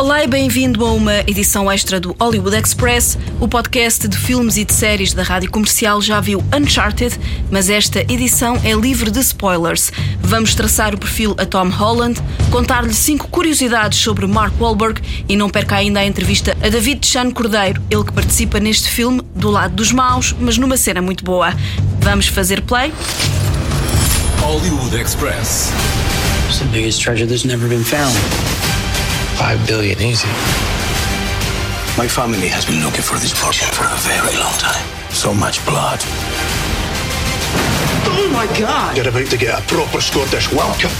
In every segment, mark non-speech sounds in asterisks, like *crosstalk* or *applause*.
Olá e bem-vindo a uma edição extra do Hollywood Express. O podcast de filmes e de séries da rádio comercial já viu Uncharted, mas esta edição é livre de spoilers. Vamos traçar o perfil a Tom Holland, contar-lhe cinco curiosidades sobre Mark Wahlberg e não perca ainda a entrevista a David Chan Cordeiro, ele que participa neste filme do lado dos maus, mas numa cena muito boa. Vamos fazer play? Hollywood Express. It's the biggest treasure that's never been found. Five billion, easy. My family has been looking for this fortune for a very long time. So much blood. Oh my god! You're about to get a proper Scottish welcome.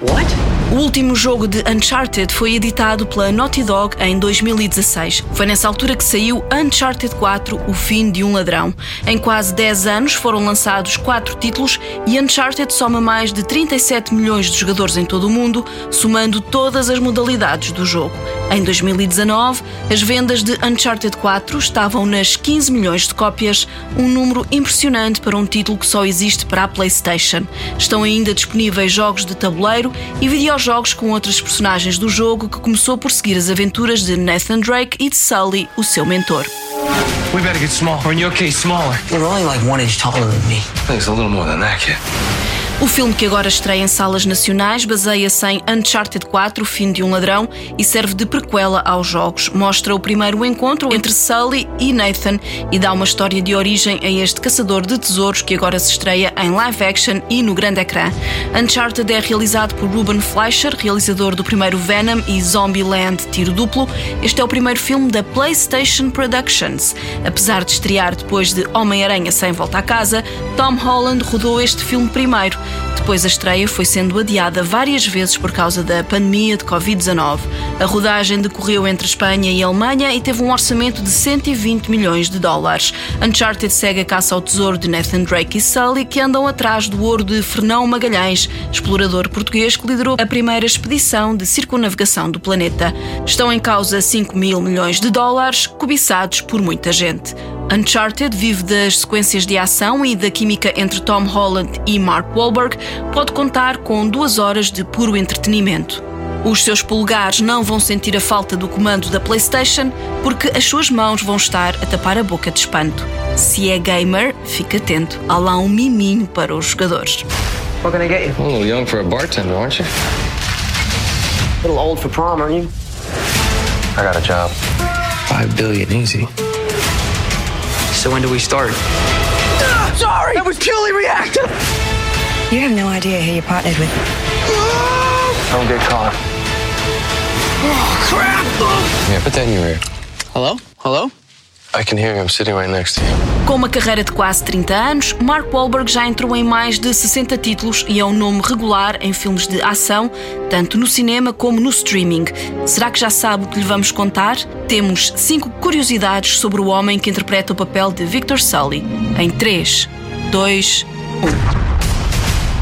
What? O último jogo de Uncharted foi editado pela Naughty Dog em 2016. Foi nessa altura que saiu Uncharted 4, O Fim de um Ladrão. Em quase 10 anos foram lançados 4 títulos e Uncharted soma mais de 37 milhões de jogadores em todo o mundo, somando todas as modalidades do jogo. Em 2019, as vendas de Uncharted 4 estavam nas 15 milhões de cópias, um número impressionante para um título que só existe para a PlayStation. Estão ainda disponíveis jogos de tabuleiro e videojogos com outras personagens do jogo que começou por seguir as aventuras de Nathan Drake e de Sully, o seu mentor. We better get small, or in your case, smaller. You're only like one inch taller than me. Thanks, a little more than that, kid. O filme que agora estreia em salas nacionais baseia-se em Uncharted 4, O Fim de um Ladrão, e serve de prequela aos jogos. Mostra o primeiro encontro entre Sully e Nathan e dá uma história de origem a este caçador de tesouros que agora se estreia em live action e no grande ecrã. Uncharted é realizado por Ruben Fleischer, realizador do primeiro Venom e Zombieland Tiro Duplo. Este é o primeiro filme da PlayStation Productions. Apesar de estrear depois de Homem-Aranha Sem Volta à Casa, Tom Holland rodou este filme primeiro. Depois a estreia foi sendo adiada várias vezes por causa da pandemia de Covid-19. A rodagem decorreu entre Espanha e Alemanha e teve um orçamento de 120 milhões de dólares. Uncharted segue a caça ao tesouro de Nathan Drake e Sully, que andam atrás do ouro de Fernão Magalhães, explorador português que liderou a primeira expedição de circunnavegação do planeta. Estão em causa 5 mil milhões de dólares, cobiçados por muita gente. Uncharted vive das sequências de ação e da química entre Tom Holland e Mark Wahlberg, pode contar com duas horas de puro entretenimento. Os seus polegares não vão sentir a falta do comando da PlayStation porque as suas mãos vão estar a tapar a boca de espanto. Se é gamer, fique atento, há lá um miminho para os jogadores. What can I get you? A little young for a bartender, aren't you? A little old for prom, aren't you? I got a job. Five billion, easy. So when do we start? Ah, sorry! That was purely reactive! You have no idea who you partnered with. Ah! Don't get caught. Oh, crap! Yeah, put that in your ear. Hello? Hello? Com uma carreira de quase 30 anos, Mark Wahlberg já entrou em mais de 60 títulos e é um nome regular em filmes de ação, tanto no cinema como no streaming. Será que já sabe o que lhe vamos contar? Temos cinco curiosidades sobre o homem que interpreta o papel de Victor Sully. Em 3, 2,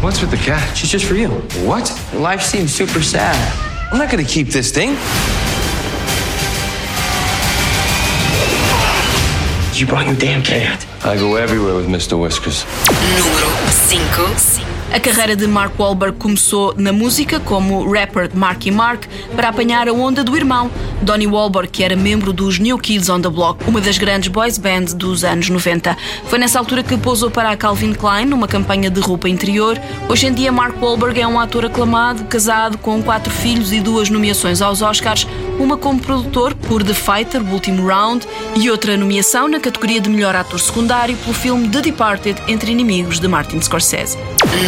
What's with the cat? She's just for you. What? Life seems super sad. I'm not gonna keep this thing. You brought your damn cat. I go everywhere with Mr. Whiskers. Número 5. A carreira de Mark Wahlberg começou na música como rapper de Marky Mark para apanhar a onda do irmão, Donnie Wahlberg, que era membro dos New Kids on the Block, uma das grandes boys bands dos anos 90. Foi nessa altura que pousou para a Calvin Klein numa campanha de roupa interior. Hoje em dia, Mark Wahlberg é um ator aclamado, casado, com quatro filhos e duas nomeações aos Oscars, uma como produtor por The Fighter, último round, e outra nomeação na categoria de melhor ator secundário pelo filme The Departed, Entre Inimigos, de Martin Scorsese.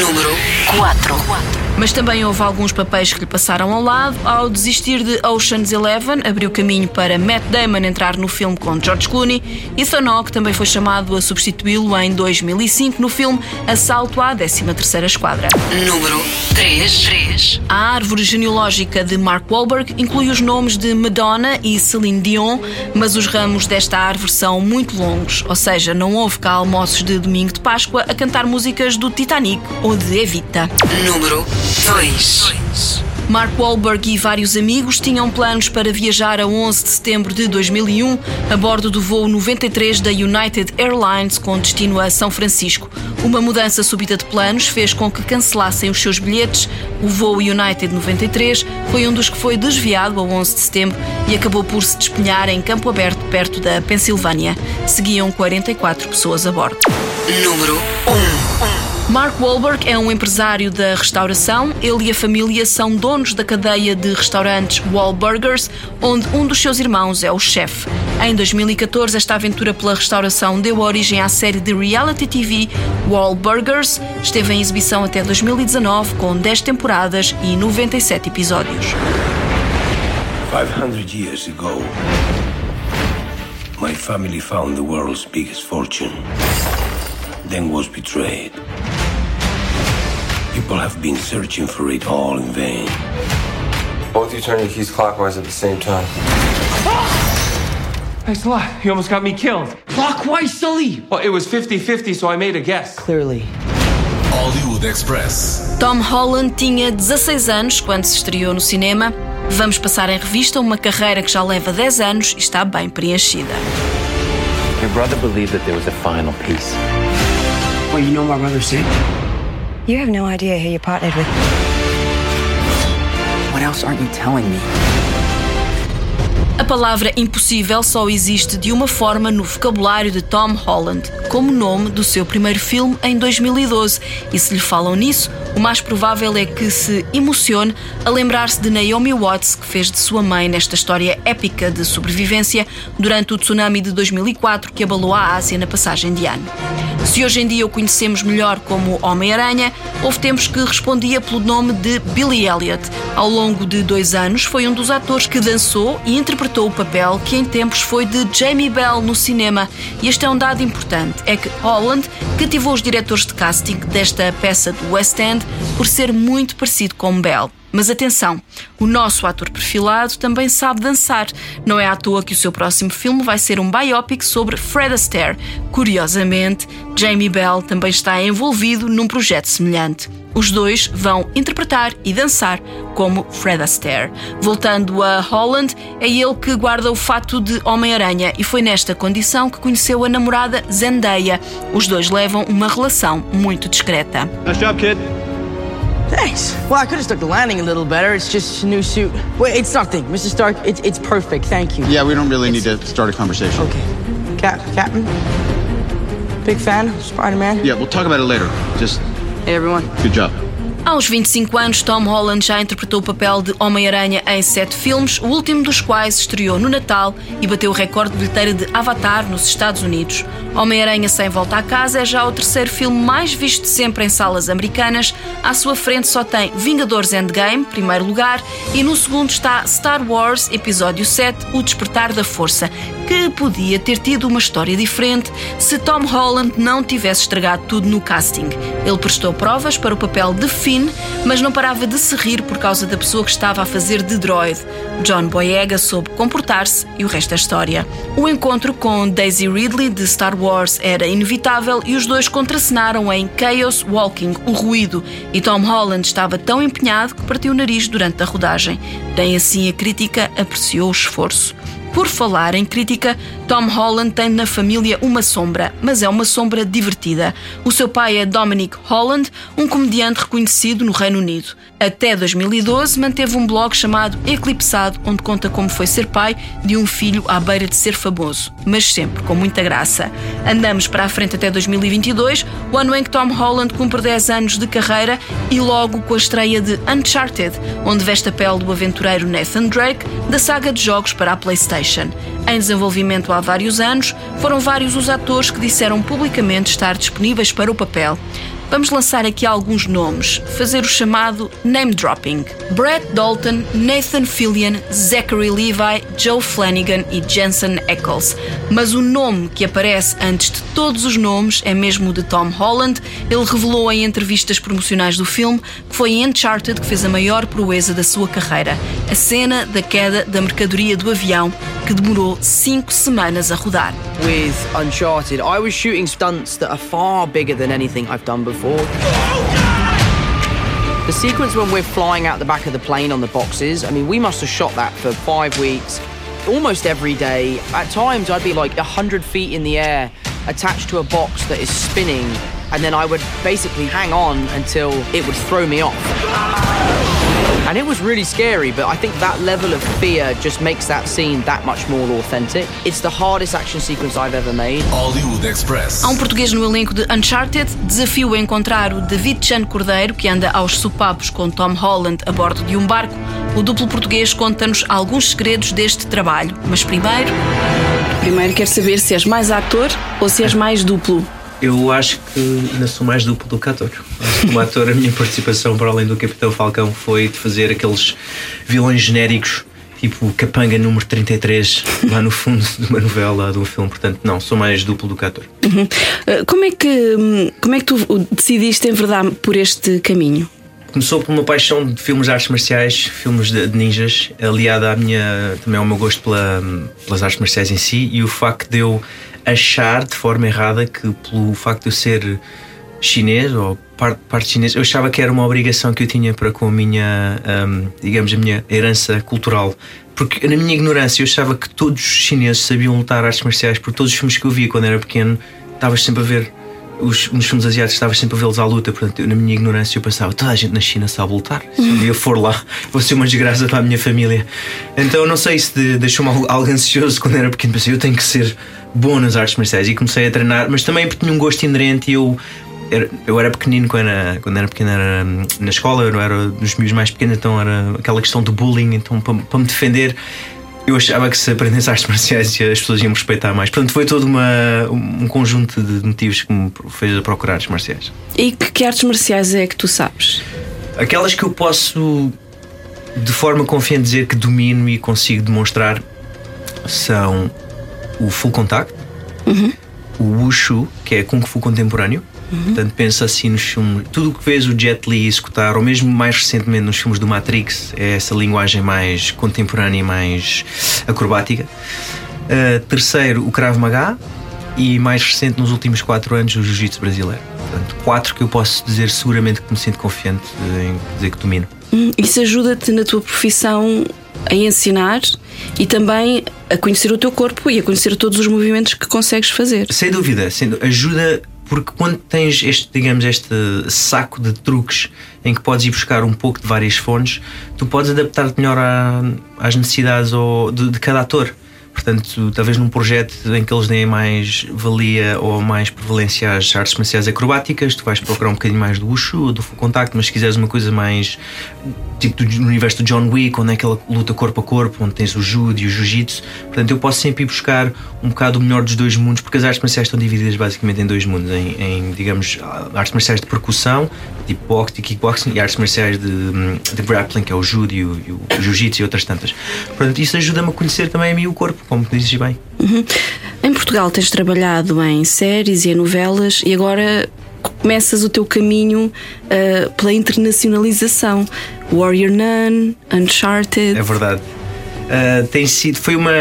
Número 4. Mas também houve alguns papéis que lhe passaram ao lado. Ao desistir de Ocean's Eleven, abriu caminho para Matt Damon entrar no filme com George Clooney. Ethan Hawke também foi chamado a substituí-lo em 2005 no filme Assalto à 13ª Esquadra. Número 3. A árvore genealógica de Mark Wahlberg inclui os nomes de Madonna e Celine Dion, mas os ramos desta árvore são muito longos, ou seja, não houve cá almoços de domingo de Páscoa a cantar músicas do Titanic ou de Evita. Número 2. Mark Wahlberg e vários amigos tinham planos para viajar a 11 de setembro de 2001 a bordo do voo 93 da United Airlines com destino a São Francisco. Uma mudança súbita de planos fez com que cancelassem os seus bilhetes. O voo United 93 foi um dos que foi desviado a 11 de setembro e acabou por se despenhar em campo aberto perto da Pensilvânia. Seguiam 44 pessoas a bordo. Número 1. Mark Wahlberg é um empresário da restauração. Ele e a família são donos da cadeia de restaurantes Wahlburgers, onde um dos seus irmãos é o chefe. Em 2014, esta aventura pela restauração deu origem à série de reality TV Wahlburgers. Esteve em exibição até 2019, com 10 temporadas e 97 episódios. 500 years ago, my family found the world's biggest fortune, then was betrayed. People have been searching for it all in vain. Both you turn your keys clockwise at the same time. Thanks a lot. You almost got me killed. Clockwise, Sully! Well, it was 50 50, so I made a guess. Clearly. Hollywood Express. Tom Holland tinha 16 anos quando se estreou no cinema. Vamos passar em revista uma carreira que já leva 10 anos e está bem preenchida. Your brother believed that there was a final piece. Well, you know my brother's sick. You have no idea who you're partnered with. What else aren't you telling me? A palavra impossível só existe de uma forma no vocabulário de Tom Holland, como nome do seu primeiro filme em 2012. E se lhe falam nisso, o mais provável é que se emocione a lembrar-se de Naomi Watts, que fez de sua mãe nesta história épica de sobrevivência durante o tsunami de 2004 que abalou a Ásia na passagem de ano. Se hoje em dia o conhecemos melhor como Homem-Aranha, houve tempos que respondia pelo nome de Billy Elliot. Ao longo de dois anos, foi um dos atores que dançou e interpretou o papel que em tempos foi de Jamie Bell no cinema. E este é um dado importante: é que Holland cativou os diretores de casting desta peça do West End por ser muito parecido com Bell. Mas atenção, o nosso ator perfilado também sabe dançar. Não é à toa que o seu próximo filme vai ser um biopic sobre Fred Astaire. Curiosamente, Jamie Bell também está envolvido num projeto semelhante. Os dois vão interpretar e dançar como Fred Astaire. Voltando a Holland, é ele que guarda o fato de Homem-Aranha e foi nesta condição que conheceu a namorada Zendaya. Os dois levam uma relação muito discreta. Nice job, kid. Thanks. Well, I could have stuck the landing a little better. It's just a new suit. Wait, it's nothing. Mr. Stark, it's, it's perfect. Thank you. Yeah, we don't really need to start a conversation. Okay. Cap, Captain? Big fan of Spider-Man? Yeah, we'll talk about it later. Just Hey, everyone. good job. Aos 25 anos, Tom Holland já interpretou o papel de Homem-Aranha em sete filmes, o último dos quais estreou no Natal e bateu o recorde de bilheteira de Avatar nos Estados Unidos. Homem-Aranha Sem Volta à Casa é já o terceiro filme mais visto sempre em salas americanas. À sua frente só tem Vingadores Endgame, primeiro lugar, e no segundo está Star Wars Episódio 7, O Despertar da Força, que podia ter tido uma história diferente se Tom Holland não tivesse estragado tudo no casting. Ele prestou provas para o papel de Mas não parava de se rir por causa da pessoa que estava a fazer de droid. John Boyega soube comportar-se e o resto é história. O encontro com Daisy Ridley de Star Wars era inevitável e os dois contracenaram em Chaos Walking, o ruído, e Tom Holland estava tão empenhado que partiu o nariz durante a rodagem. Nem assim a crítica apreciou o esforço. Por falar em crítica, Tom Holland tem na família uma sombra, mas é uma sombra divertida. O seu pai é Dominic Holland, um comediante reconhecido no Reino Unido. Até 2012 manteve um blog chamado Eclipsado, onde conta como foi ser pai de um filho à beira de ser famoso, mas sempre com muita graça. Andamos para a frente até 2022, o ano em que Tom Holland cumpre 10 anos de carreira e logo com a estreia de Uncharted, onde veste a pele do aventureiro Nathan Drake da saga de jogos para a PlayStation. Em desenvolvimento há vários anos, foram vários os atores que disseram publicamente estar disponíveis para o papel. Vamos lançar aqui alguns nomes, fazer o chamado name dropping. Brett Dalton, Nathan Fillion, Zachary Levi, Joe Flanagan e Jensen Ackles. Mas o nome que aparece antes de todos os nomes é mesmo o de Tom Holland. Ele revelou em entrevistas promocionais do filme que foi em Uncharted que fez a maior proeza da sua carreira, a cena da queda da mercadoria do avião, que demorou cinco semanas a rodar. With Uncharted, I was shooting stunts that are far bigger than anything I've done before. The sequence when we're flying out the back of the plane on the boxes, I mean, we must have shot that for five weeks, almost every day. At times, I'd be like 100 feet in the air, attached to a box that is spinning, and then I would basically hang on until it would throw me off. And it was really scary, but I think that level of fear just makes that scene that much more authentic. It's the hardest action sequence I've ever made. Hollywood Express. Há um português no elenco de Uncharted. Desafio a encontrar o David Chan Cordeiro, que anda aos sopapos com Tom Holland a bordo de um barco. O duplo português conta-nos alguns segredos deste trabalho. Mas primeiro. Primeiro quero saber se és mais ator ou se és mais duplo. Eu acho que ainda sou mais duplo do que ator. Como ator, a minha participação, para além do Capitão Falcão, foi de fazer aqueles vilões genéricos, tipo Capanga número 33, lá no fundo de uma novela, de um filme. Portanto, não, sou mais duplo do que ator. Uhum. Como, é que, como é que tu decidiste enverdar por este caminho? Começou por uma paixão de filmes de artes marciais, filmes de, de ninjas, aliada à minha, também ao meu gosto pela, pelas artes marciais em si e o facto de eu achar de forma errada que pelo facto de eu ser chinês ou parte, parte chinesa, eu achava que era uma obrigação que eu tinha para com a minha, um, digamos, a minha herança cultural. Porque na minha ignorância eu achava que todos os chineses sabiam lutar artes marciais, por todos os filmes que eu via quando era pequeno, estavas sempre a ver os, nos filmes asiáticos estava sempre a vê-los à luta, portanto, eu, na minha ignorância, eu pensava, toda a gente na China sabe lutar. Se um dia for lá, *laughs* vou ser uma desgraça para a minha família. Então, não sei se deixou-me algo, algo ansioso quando era pequeno, pensei, eu tenho que ser bom nas artes marciais e comecei a treinar, mas também porque tinha um gosto inerente e eu. Eu era pequenino quando era, quando era pequeno, era hum, na escola, eu era dos meus mais pequenos, então era aquela questão do bullying. Então, para, para me defender, eu achava que se aprendesse artes marciais *laughs* as pessoas iam me respeitar mais. Portanto, foi todo uma, um conjunto de motivos que me fez a procurar artes marciais. E que, que artes marciais é que tu sabes? Aquelas que eu posso, de forma confiante, dizer que domino e consigo demonstrar são o full contact, uhum. o wushu, que é kung fu contemporâneo. Uhum. Portanto, pensa assim nos filmes. Tudo o que vês o Jet Li executar, ou mesmo mais recentemente nos filmes do Matrix, é essa linguagem mais contemporânea e mais acrobática. Uh, terceiro, o Krav Maga. E mais recente, nos últimos quatro anos, o Jiu-Jitsu brasileiro. Portanto, quatro que eu posso dizer seguramente que me sinto confiante em dizer que domino. Hum, isso ajuda-te na tua profissão a ensinar e também a conhecer o teu corpo e a conhecer todos os movimentos que consegues fazer. Sem dúvida, sem dúvida. ajuda porque quando tens este, digamos, este saco de truques em que podes ir buscar um pouco de várias fontes, tu podes adaptar-te melhor à, às necessidades ou, de, de cada ator. Portanto, talvez num projeto em que eles deem mais valia ou mais prevalência às artes marciais acrobáticas, tu vais procurar um bocadinho mais do Wushu do Full Contact, mas se quiseres uma coisa mais tipo do, universo do John Wick, onde é aquela luta corpo a corpo, onde tens o judo e o jiu-jitsu, portanto, eu posso sempre ir buscar um bocado o melhor dos dois mundos, porque as artes marciais estão divididas basicamente em dois mundos: em, em digamos, artes marciais de percussão, tipo boxe e kickboxing, e artes marciais de, de grappling, que é o judo e o, o jiu-jitsu e outras tantas. Portanto, isso ajuda-me a conhecer também a mim o corpo como dizes bem. Uhum. Em Portugal tens trabalhado em séries e em novelas e agora começas o teu caminho uh, pela internacionalização. Warrior Nun, Uncharted. É verdade. Uh, tem sido, foi uma,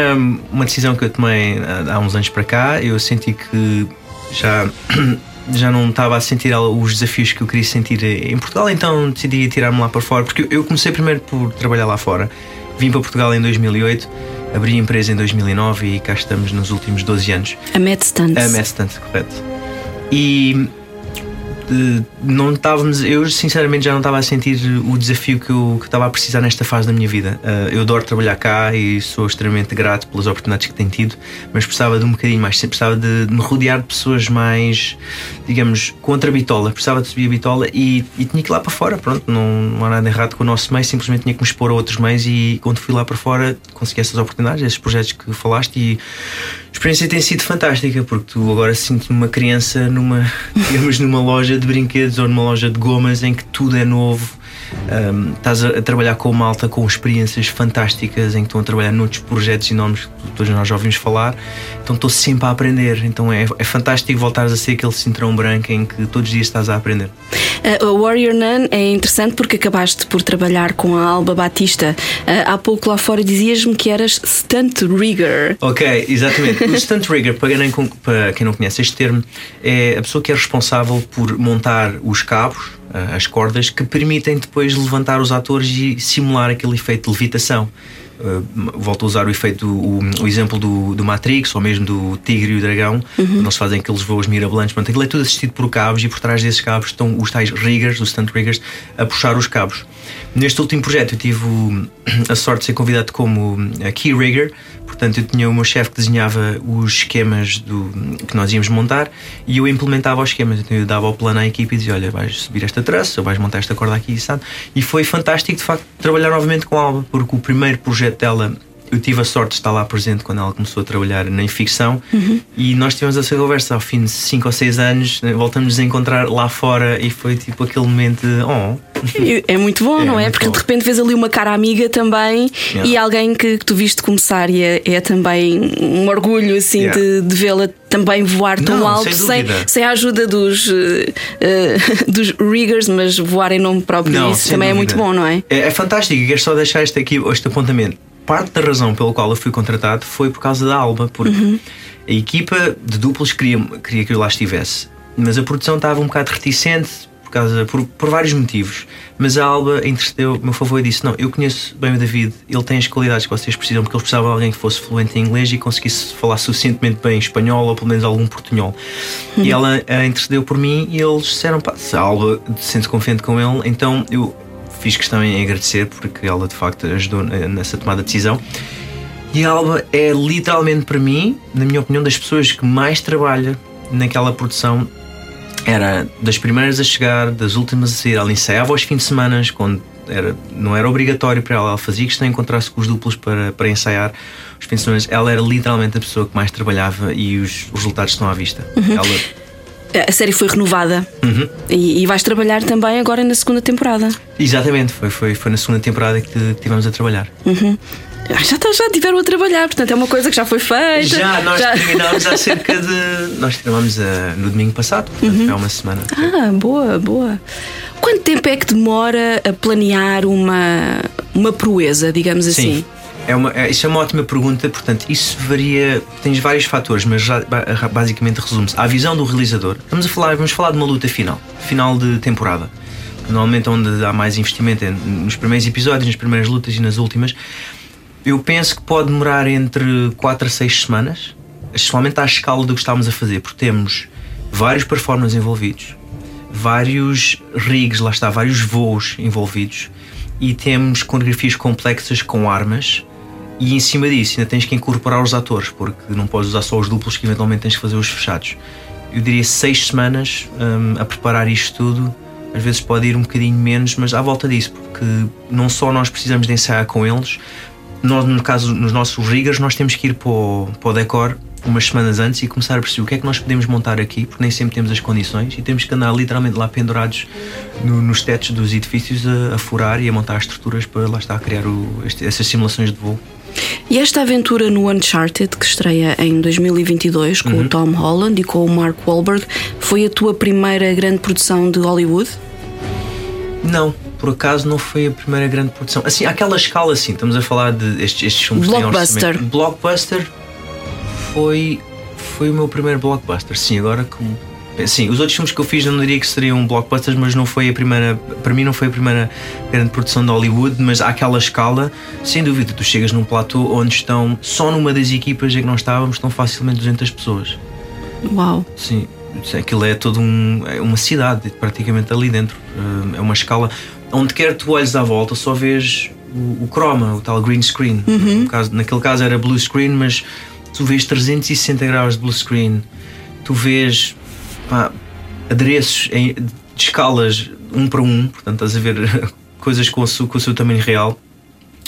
uma decisão que eu tomei há uns anos para cá. Eu senti que já, *coughs* já não estava a sentir os desafios que eu queria sentir em Portugal, então decidi tirar-me lá para fora. Porque eu comecei primeiro por trabalhar lá fora. Vim para Portugal em 2008 Abri a empresa em 2009 e cá estamos nos últimos 12 anos. A MedStunt. A MedStunt, correto. E não estávamos, eu sinceramente já não estava a sentir o desafio que eu, que estava a precisar nesta fase da minha vida. Uh, eu adoro trabalhar cá e sou extremamente grato pelas oportunidades que tenho tido, mas precisava de um bocadinho mais, precisava de, de me rodear de pessoas mais, digamos, contra a bitola. Precisava de subir a bitola e, e tinha que ir lá para fora. Pronto, não, não há nada errado com o nosso meio, simplesmente tinha que me expor a outros meios e quando fui lá para fora consegui essas oportunidades, esses projetos que falaste e a experiência tem sido fantástica porque tu agora sinto-me uma criança numa, *laughs* digamos, numa loja de brinquedos ou numa loja de gomas em que tudo é novo. Um, estás a, trabalhar com uma malta com experiências fantásticas em que estão a trabalhar noutros projetos enormes que todos nós já ouvimos falar. Então estou sempre a aprender. Então é, é fantástico voltares a ser aquele cinturão branco em que todos os dias estás a aprender. Uh, o Warrior Nun é interessante porque acabaste por trabalhar com a Alba Batista. Uh, há pouco lá fora dizias-me que eras stunt rigger. Ok, exatamente. o stunt rigger, para quem, para quem não conhece este termo, é a pessoa que é responsável por montar os cabos as cordas, que permitem depois levantar os atores e simular aquele efeito de levitação. Uh, volto a usar o efeito, o, o exemplo do, do, Matrix ou mesmo do Tigre e o Dragão, uhum. eles fazem aqueles voos mirabolantes. Portanto, aquilo é tudo assistido por cabos e por trás desses cabos estão os tais riggers, os stunt riggers, a puxar os cabos. Neste último projeto eu tive a sorte de ser convidado como key rigger, Portanto, eu tinha o meu chefe que desenhava os esquemas do, que nós íamos montar e eu implementava os esquemas. Então, eu dava o plano à equipe e dizia: Olha, vais subir esta traça, ou vais montar esta corda aqui, sabe? E foi fantástico, de facto, trabalhar novamente com a Alba, porque o primeiro projeto dela eu tive a sorte de estar lá presente quando ela começou a trabalhar em ficção uhum. e nós tivemos essa conversa ao fim de 5 ou 6 anos, né, voltamos a encontrar lá fora e foi tipo aquele momento de oh. É muito bom, *laughs* é, não é? Porque bom. de repente vês ali uma cara amiga também yeah. e alguém que, tu viste começar e é, é também um orgulho assim yeah. de, de vê-la também voar tão não, alto sem, sem, sem, a ajuda dos, uh, *laughs* dos riggers, mas voar em nome próprio. Não, isso também dúvida. é muito bom, não é? É, é fantástico quero só deixar este, aqui, este apontamento parte da razão pela qual eu fui contratado foi por causa da Alba, porque uhum. a equipa de duplos queria, queria que eu lá estivesse, mas a produção estava um bocado reticente por, causa, por, por vários motivos. Mas a Alba intercedeu meu favor e disse: Não, eu conheço bem o David, ele tem as qualidades que vocês precisam, porque eles precisavam de alguém que fosse fluente em inglês e conseguisse falar suficientemente bem espanhol ou pelo menos algum portunhol. Uhum. E ela intercedeu por mim e eles disseram: Pá, se a Alba se sente confiante com ele, então eu fiz questão em agradecer porque ela de facto ajudou nessa tomada de decisão. E a Alba é literalmente para mim, na minha opinião, das pessoas que mais trabalha naquela produção. Era das primeiras a chegar, das últimas a sair. Ela ensaiava aos fins de semana, quando era, não era obrigatório para ela. Ela fazia questão de encontrar-se com os duplos para, para ensaiar os fins de semana. Ela era literalmente a pessoa que mais trabalhava e os, os resultados estão à vista. Uhum. Ela, a série foi renovada uhum. e, e, vais trabalhar também agora na segunda temporada. Exatamente, foi, foi, foi na segunda temporada que, estivemos a trabalhar. Uhum. Ah, já, tá, já tiveram a trabalhar, portanto é uma coisa que já foi feita. Já, nós já. terminámos há *laughs* cerca de. Nós terminámos uh, no domingo passado, portanto uhum. é uma semana. Ah, boa, boa. Quanto tempo é que demora a planear uma, uma proeza, digamos assim? Sim. É uma, é, isso é uma ótima pergunta, portanto, isso varia, tens vários fatores, mas já, basicamente resume-se à visão do realizador. Vamos a falar, vamos falar de uma luta final, final de temporada. Normalmente onde há mais investimento é nos primeiros episódios, nas primeiras lutas e nas últimas. Eu penso que pode demorar entre 4 a 6 semanas, especialmente à escala do que estamos a fazer, porque temos vários performers envolvidos, vários rigs, lá está, vários voos envolvidos e temos coreografias complexas com armas e em cima disso ainda tens que incorporar os atores, porque não podes usar só os duplos que eventualmente tens que fazer os fechados. Eu diria seis semanas um, a preparar isto tudo. Às vezes pode ir um bocadinho menos, mas à volta disso, porque não só nós precisamos de ensaiar com eles, nós, no caso, nos nossos riggers, nós temos que ir para o, para o decor umas semanas antes e começar a perceber o que é que nós podemos montar aqui, porque nem sempre temos as condições e temos que andar literalmente lá pendurados no, nos tetos dos edifícios a, a, furar e a montar estruturas para lá estar a criar o, este, essas simulações de voo. E esta aventura no Uncharted, que estreia em 2022 com uhum. o Tom Holland e com o Mark Wahlberg, foi a tua primeira grande produção de Hollywood? Não, por acaso não foi a primeira grande produção. Assim, aquela escala, assim, estamos a falar de estes, estes filmes Blockbuster. Blockbuster foi, foi o meu primeiro blockbuster. Sim, agora como Sim, os outros filmes que eu fiz eu não diria que seriam blockbusters, mas não foi a primeira, para mim não foi a primeira grande produção de Hollywood, mas àquela escala, sem dúvida, tu chegas num platô onde estão, só numa das equipas em que nós estávamos, estão facilmente 200 pessoas. Uau! Sim, aquilo é todo um, é uma cidade praticamente ali dentro. É uma escala onde quer tu olhes à volta, só vês o, o croma, o tal green screen. Uhum. Caso, naquele caso era blue screen, mas tu vês 360 graus de blue screen, tu vês pá, adereços em, de escalas um para um, portanto estás a ver *laughs* coisas com o, seu, com o seu tamanho real.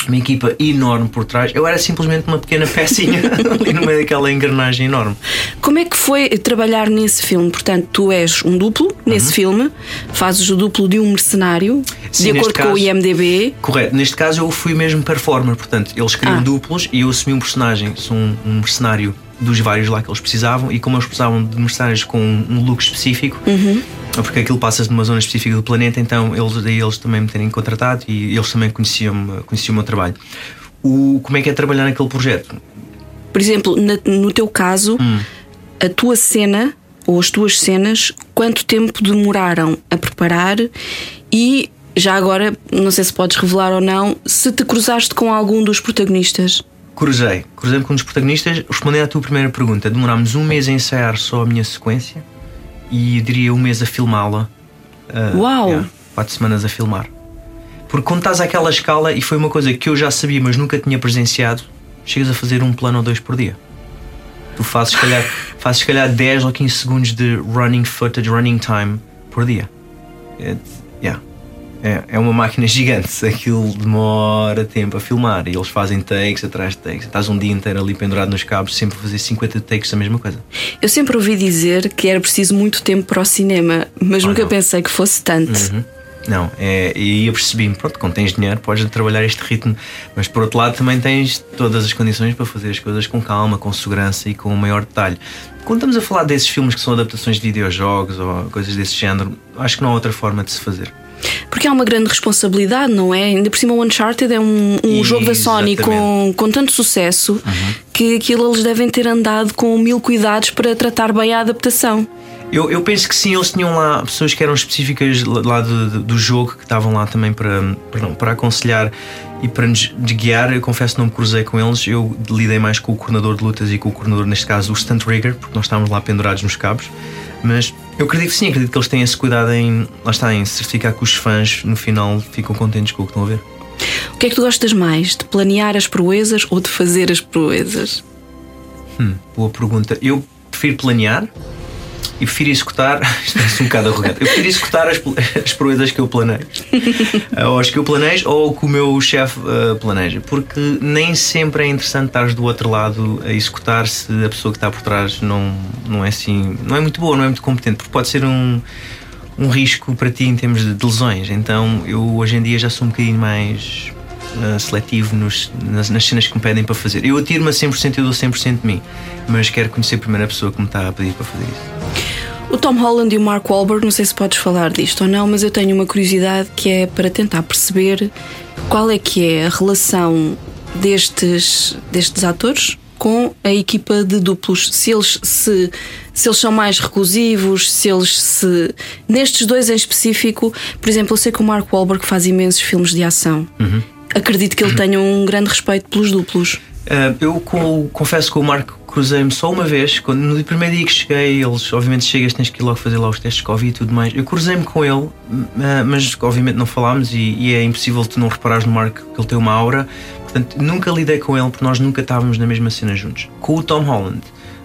Uma equipa enorme por trás. Eu era simplesmente uma pequena pecinha *laughs* ali no meio daquela engrenagem enorme. Como é que foi trabalhar nesse filme? Portanto, tu és um duplo nesse uhum. filme, fazes o duplo de um mercenário, Sim, de acordo caso, com o IMDB. Correto. Neste caso, eu fui mesmo performer, portanto, eles criam ah. duplos e eu assumi um personagem, sou um, um mercenário dos vários lá que eles precisavam e como eles precisavam de mercenários com um look específico, uhum. porque aquilo passa numa zona específica do planeta, então eles, daí eles também me terem contratado e eles também conheciam, conheciam o meu trabalho. O, como é que é trabalhar naquele projeto? Por exemplo, na, no teu caso, hum. a tua cena ou as tuas cenas quanto tempo demoraram a preparar e já agora, não sei se podes revelar ou não, se te cruzaste com algum dos protagonistas. Cruzei, cruzei-me com um dos protagonistas. Respondendo à tua primeira pergunta, demorámos um mês a ensaiar só a minha sequência e eu diria um mês a filmá-la. Uh, Uau! yeah, quatro semanas a filmar. Porque quando estás àquela escala, e foi uma coisa que eu já sabia, mas nunca tinha presenciado, chegas a fazer um plano ou dois por dia. Tu fazes, se calhar, *laughs* fazes, calhar 10 ou 15 segundos de running footage, running time por dia. É. é, é uma máquina gigante. Aquilo demora tempo a filmar. E eles fazem takes atrás de takes. Estás um dia inteiro ali pendurado nos cabos, sempre a fazer 50 takes da mesma coisa. Eu sempre ouvi dizer que era preciso muito tempo para o cinema, mas Oh, nunca não. pensei que fosse tanto. Uhum. Não, é, e eu percebi-me, pronto, quando tens dinheiro podes trabalhar este ritmo, mas por outro lado também tens todas as condições para fazer as coisas com calma, com segurança e com o maior detalhe. Quando estamos a falar desses filmes que são adaptações de videojogos ou coisas desse género, acho que não há outra forma de se fazer. Porque há uma grande responsabilidade, não é? Ainda por cima, o Uncharted é um, um jogo da Sony com, com tanto sucesso que aquilo eles devem ter andado com mil cuidados para tratar bem a adaptação. Eu, eu penso que sim, eles tinham lá pessoas que eram específicas lá do, do- do jogo que estavam lá também para, para, para aconselhar e para nos guiar. Eu confesso que não me cruzei com eles, eu lidei mais com o coordenador de lutas e com o coordenador, neste caso, o Stunt Rigger, porque nós estávamos lá pendurados nos cabos. Mas eu acredito que sim, acredito que eles têm esse cuidado em, lá está, em certificar que os fãs no final ficam contentes com o que estão a ver. O que é que tu gostas mais? De planear as proezas ou de fazer as proezas? Hum, boa pergunta. Eu prefiro planear e prefiro executar. *laughs* Isto parece um bocado arrogante. Eu prefiro executar as, as proezas que eu planejo. *laughs* ou as que eu planejo ou que o meu chefe uh, planeja. Porque nem sempre é interessante estar do outro lado a executar se a pessoa que está por trás não, não é assim. não é muito boa, não é muito competente. Porque pode ser um. Um risco para ti em termos de de lesões. Então eu hoje em dia já sou um bocadinho mais uh, seletivo nos- nas, nas cenas que me pedem para fazer. Eu atiro-me a 100% e dou 100% de mim, mas quero conhecer a primeira pessoa que me está a pedir para fazer isso. O Tom Holland e o Mark Wahlberg, não sei se podes falar disto ou não, mas eu tenho uma curiosidade que é para tentar perceber qual é que é a relação destes, destes atores com a equipa de duplos. Se eles, se, se eles são mais reclusivos, se eles se. Nestes dois em específico, por exemplo, eu sei que o Mark Wahlberg faz imensos filmes de ação. Acredito que ele tenha um grande respeito pelos duplos. Uh, eu com- confesso que o Marco cruzei-me só uma vez, quando, no primeiro dia que cheguei, eles obviamente chegas, tens que ir logo fazer lá os testes de Covid e tudo mais. Eu cruzei-me com ele, uh, mas obviamente não falámos e, e é impossível tu não reparares no Marco que ele tem uma aura. Portanto, nunca lidei com ele porque nós nunca estávamos na mesma cena juntos. Com o Tom Holland,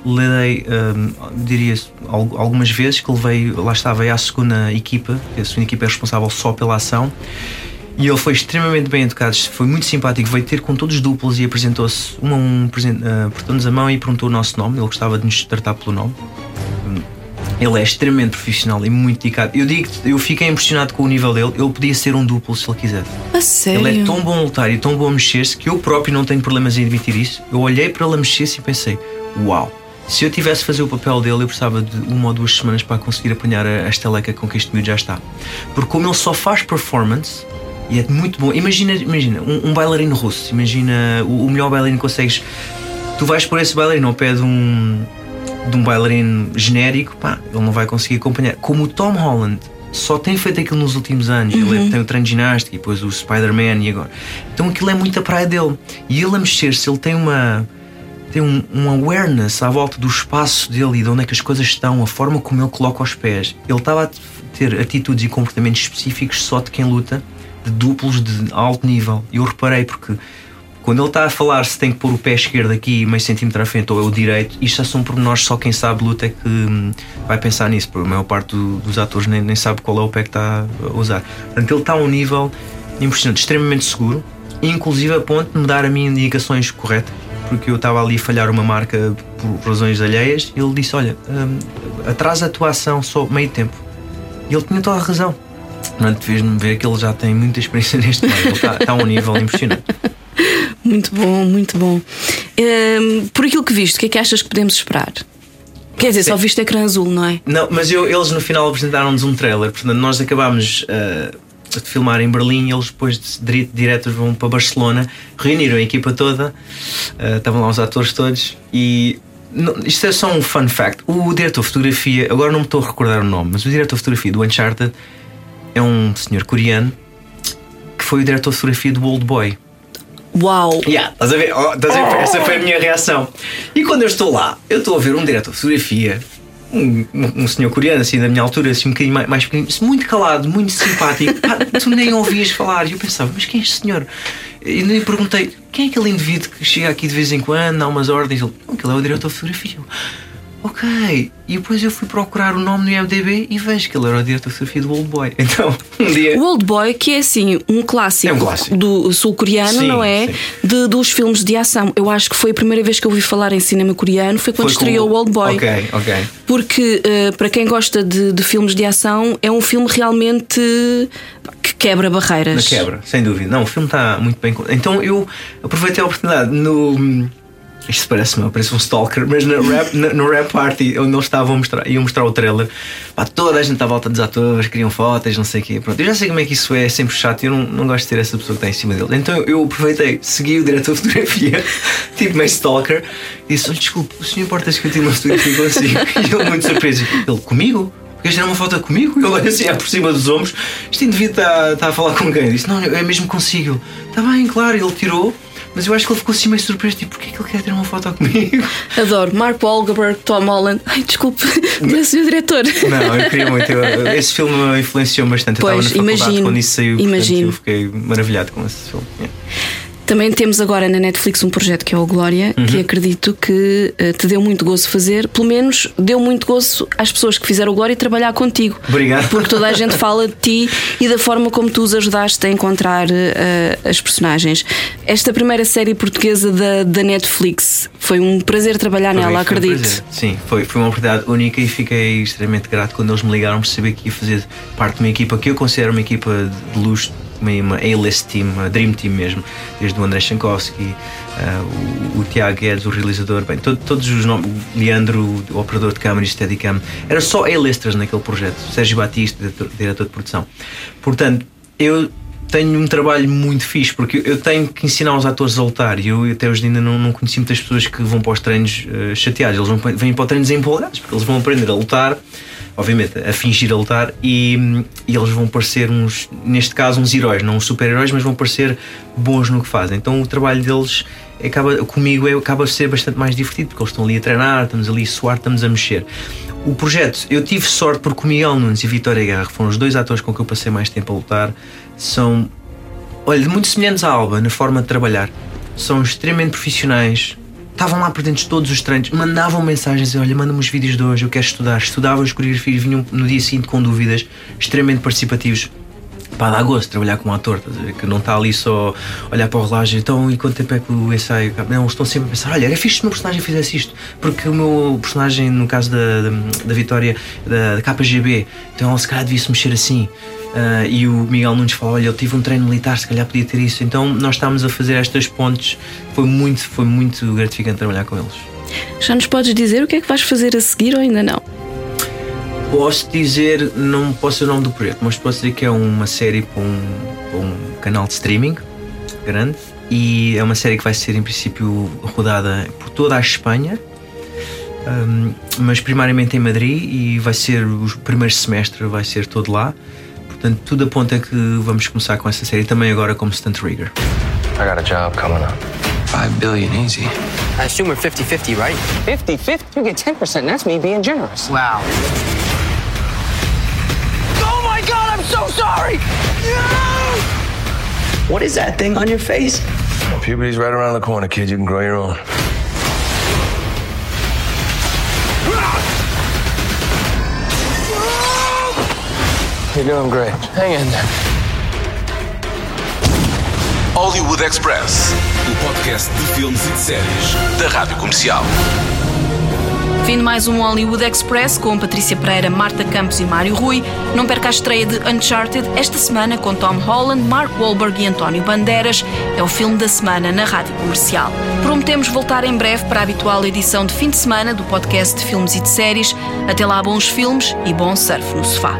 lidei, um, diria, al- algumas vezes que ele veio, lá estava à segunda equipa, a segunda equipa é responsável só pela ação. E ele foi extremamente bem educado, foi muito simpático, veio ter com todos os duplos e apresentou-se um a um, apresen- ah, apertou-nos a mão e perguntou o nosso nome. Ele gostava de nos tratar pelo nome. Ele é extremamente profissional e muito dedicado. Eu digo, eu fiquei impressionado com o nível dele. Ele podia ser um duplo se ele quisesse. A sério? Ele é tão bom a lutar e tão bom a mexer-se que eu próprio não tenho problemas em admitir isso. Eu olhei para ele a mexer-se e pensei: Uau! Se eu tivesse a fazer o papel dele, eu precisava de uma ou duas semanas para conseguir apanhar a, a estaleca com que este miúdo já está. Porque como ele só faz performance, e é muito bom. Imagina, imagina um, um bailarino russo. Imagina o, o melhor bailarino que consegues. Tu vais por esse bailarino ao pé de um, de um bailarino genérico, pá, ele não vai conseguir acompanhar. Como o Tom Holland só tem feito aquilo nos últimos anos, ele tem o treino de ginástica e depois o Spider-Man e agora. Então aquilo é muito a praia dele. E ele a mexer-se, ele tem uma. Tem um, um awareness à volta do espaço dele e de onde é que as coisas estão, a forma como ele coloca os pés. Ele estava a ter atitudes e comportamentos específicos só de quem luta, de duplos de alto nível. Eu reparei porque quando ele está a falar se tem que pôr o pé esquerdo aqui meio centímetro à frente ou é o direito, isto são pormenores, só quem sabe luta é que hum, vai pensar nisso, porque a maior parte do- dos atores nem, nem sabe qual é o pé que está a usar. Portanto, ele está a um nível impressionante, extremamente seguro, inclusive a ponto de me dar a mim indicações corretas, porque eu estava ali a falhar uma marca por razões alheias, ele disse: Olha, hum, atrasa a tua ação só meio tempo. E ele tinha toda a razão. Portanto, fez-me ver que ele já tem muita experiência *laughs* neste meio, ele está, está a um nível impressionante. Muito bom, muito bom. Hum, por aquilo que viste, o que é que achas que podemos esperar? Quer dizer, só viste ecrã azul, não é? Não, mas eu- eles no final apresentaram-nos um trailer. Portanto, nós acabámos ah, de filmar em Berlim e eles depois de- dire- diretos vão para Barcelona. Reuniram a equipa toda, ah, estavam lá os atores todos e não, isto é só um fun fact. O diretor de fotografia, agora não me estou a recordar o nome, mas o diretor de fotografia do Uncharted é um senhor coreano que foi o diretor de fotografia do Old Boy. Uau! Yeah, estás a ver? Oh, estás a ver? Essa foi a minha reação. E quando eu estou lá, eu estou a ver um diretor de fotografia, um, um, senhor coreano, assim, da minha altura, assim, um bocadinho mais, mais pequenino, muito calado, muito simpático. Pá, tu nem ouvias falar. E eu pensava, mas quem é este senhor? E nem perguntei, quem é aquele indivíduo que chega aqui de vez em quando, dá umas ordens? Ele, não, aquele é o diretor de fotografia. Ok, e depois eu fui procurar o nome no IMDB e vejo que ele era o diretor de fotografia do Old Boy. *laughs* Então, um dia. O Old Boy, que é assim um clássico, É um clássico. do sul-coreano, não é? De, dos filmes de ação. Eu acho que foi a primeira vez que eu ouvi falar em cinema coreano, foi quando Foi com estreou o Old Boy. Ok, ok. Porque, eh, para quem gosta de, de filmes de ação, é um filme realmente que quebra Na barreiras. quebra, sem dúvida. Não, o filme está muito bem. Então eu aproveitei a oportunidade no. Isto parece-me, parece um stalker, mas na rap, no rap party onde eles estavam a mostrar, iam mostrar o trailer, pá, toda a gente à volta dos atores, queriam fotos, não sei o quê. Pronto, eu já sei como é que isso é, é sempre chato, eu não, não gosto de ter essa pessoa que está em cima dele. Então eu aproveitei, segui o diretor de fotografia, *laughs* tipo meio stalker, e disse: "Olha, desculpe, o senhor importa se que eu tire uma fotografia consigo? *laughs* E ele muito surpreso, ele comigo? Queres tirar uma foto comigo? E ele olha assim é por cima dos ombros. Este indivíduo está, está a falar com quem? Eu disse: Não, é mesmo consigo. Está bem, claro. Ele tirou, mas eu acho que ele ficou assim meio surpreso. Tipo, porquê é que ele quer tirar uma foto comigo? *laughs* Adoro. Mark Wahlberg, Tom Holland. Ai, desculpe, *laughs* meu senhor diretor. Não, eu queria muito. Eu- esse filme me influenciou bastante. Eu Pois, estava na faculdade imagino, quando isso saiu. portanto, imagino. eu fiquei maravilhado com esse filme. Yeah. Também temos agora na Netflix um projeto que é o Glória, Uhum. que acredito que eh, te deu muito gozo fazer, pelo menos deu muito gozo às pessoas que fizeram o Glória trabalhar contigo. Obrigado. Porque toda a gente *laughs* fala de ti e da forma como tu os ajudaste a encontrar eh, as personagens. Esta primeira série portuguesa da, da Netflix foi um prazer trabalhar Foi- nela, um acredito. prazer. Sim, foi, foi uma oportunidade única e fiquei extremamente grato quando eles me ligaram para saber que ia fazer parte de uma equipa que eu considero uma equipa de luxo, uma, A-list team, uma Dream Team mesmo, desde o André Shankowski, ah, o, o Tiago Guedes, o realizador, bem, to- todos os nomes, Leandro, o operador de câmara e Steadicam, era só A-listers naquele projeto, Sérgio Batista, diretor, diretor de produção. Portanto, eu tenho um trabalho muito fixe porque eu tenho que ensinar os atores a lutar e eu até hoje ainda não, não conheci muitas pessoas que vão para os treinos eh, chateados. Eles vão, vêm para os treinos empolgados porque eles vão aprender a lutar, obviamente a fingir a lutar e, e eles vão parecer uns, neste caso, uns heróis, não uns super-heróis, mas vão parecer bons no que fazem. Então o trabalho deles acaba, comigo é, acaba a ser bastante mais divertido porque eles estão ali a treinar, estamos ali a suar, estamos a mexer. O projeto, eu tive sorte porque o Miguel Nunes e Vitória Guerra, foram os dois atores com que eu passei mais tempo a lutar, são, olha, muito semelhantes à Alba na forma de trabalhar. São extremamente profissionais. Estavam lá de todos os treinos, mandavam mensagens, olha, manda-me os vídeos de hoje, eu quero estudar. Estudavam as coreografias, vinham no dia seguinte com dúvidas, extremamente participativos. Pá, dá gosto trabalhar com um ator, que não está ali só olhar para o relógio, então e quanto tempo é que o ensaio? Não, estão sempre a pensar, olha, era fixe se o meu personagem fizesse isto, porque o meu personagem, no caso da, da, Vitória, da, da KGB, então se calhar devia-se mexer assim. Ah, e o Miguel Nunes fala, olha, eu tive um treino militar, se calhar podia ter isso. Então nós estávamos a fazer estas pontes, foi muito, foi muito gratificante trabalhar com eles. Já nos podes dizer o que é que vais fazer a seguir ou ainda não? Posso dizer, não posso dizer o nome do projeto, mas posso dizer que é uma série para um, para um canal de streaming grande e é uma série que vai ser em princípio rodada por toda a Espanha, hum, mas primariamente em Madrid e vai ser o primeiro semestre vai ser todo lá. Portanto, tudo aponta que vamos começar com essa série também agora como Stunt Rigger. I got a job coming up. Five billion easy. I assume we're 50 50, right? 50 50? You get 10%. That's me being generous. Wow. I'm so sorry! What is that thing on your face? Puberty's right around the corner, kid. You can grow your own. You're doing great. Hang in there. Hollywood Express, o podcast de filmes e de séries da Rádio Comercial. Fim mais um Hollywood Express com Patrícia Pereira, Marta Campos e Mário Rui. Não perca a estreia de Uncharted esta semana com Tom Holland, Mark Wahlberg e António Bandeiras. É o filme da semana na Rádio Comercial. Prometemos voltar em breve para a habitual edição de fim de semana do podcast de filmes e de séries. Até lá, bons filmes e bom surf no sofá.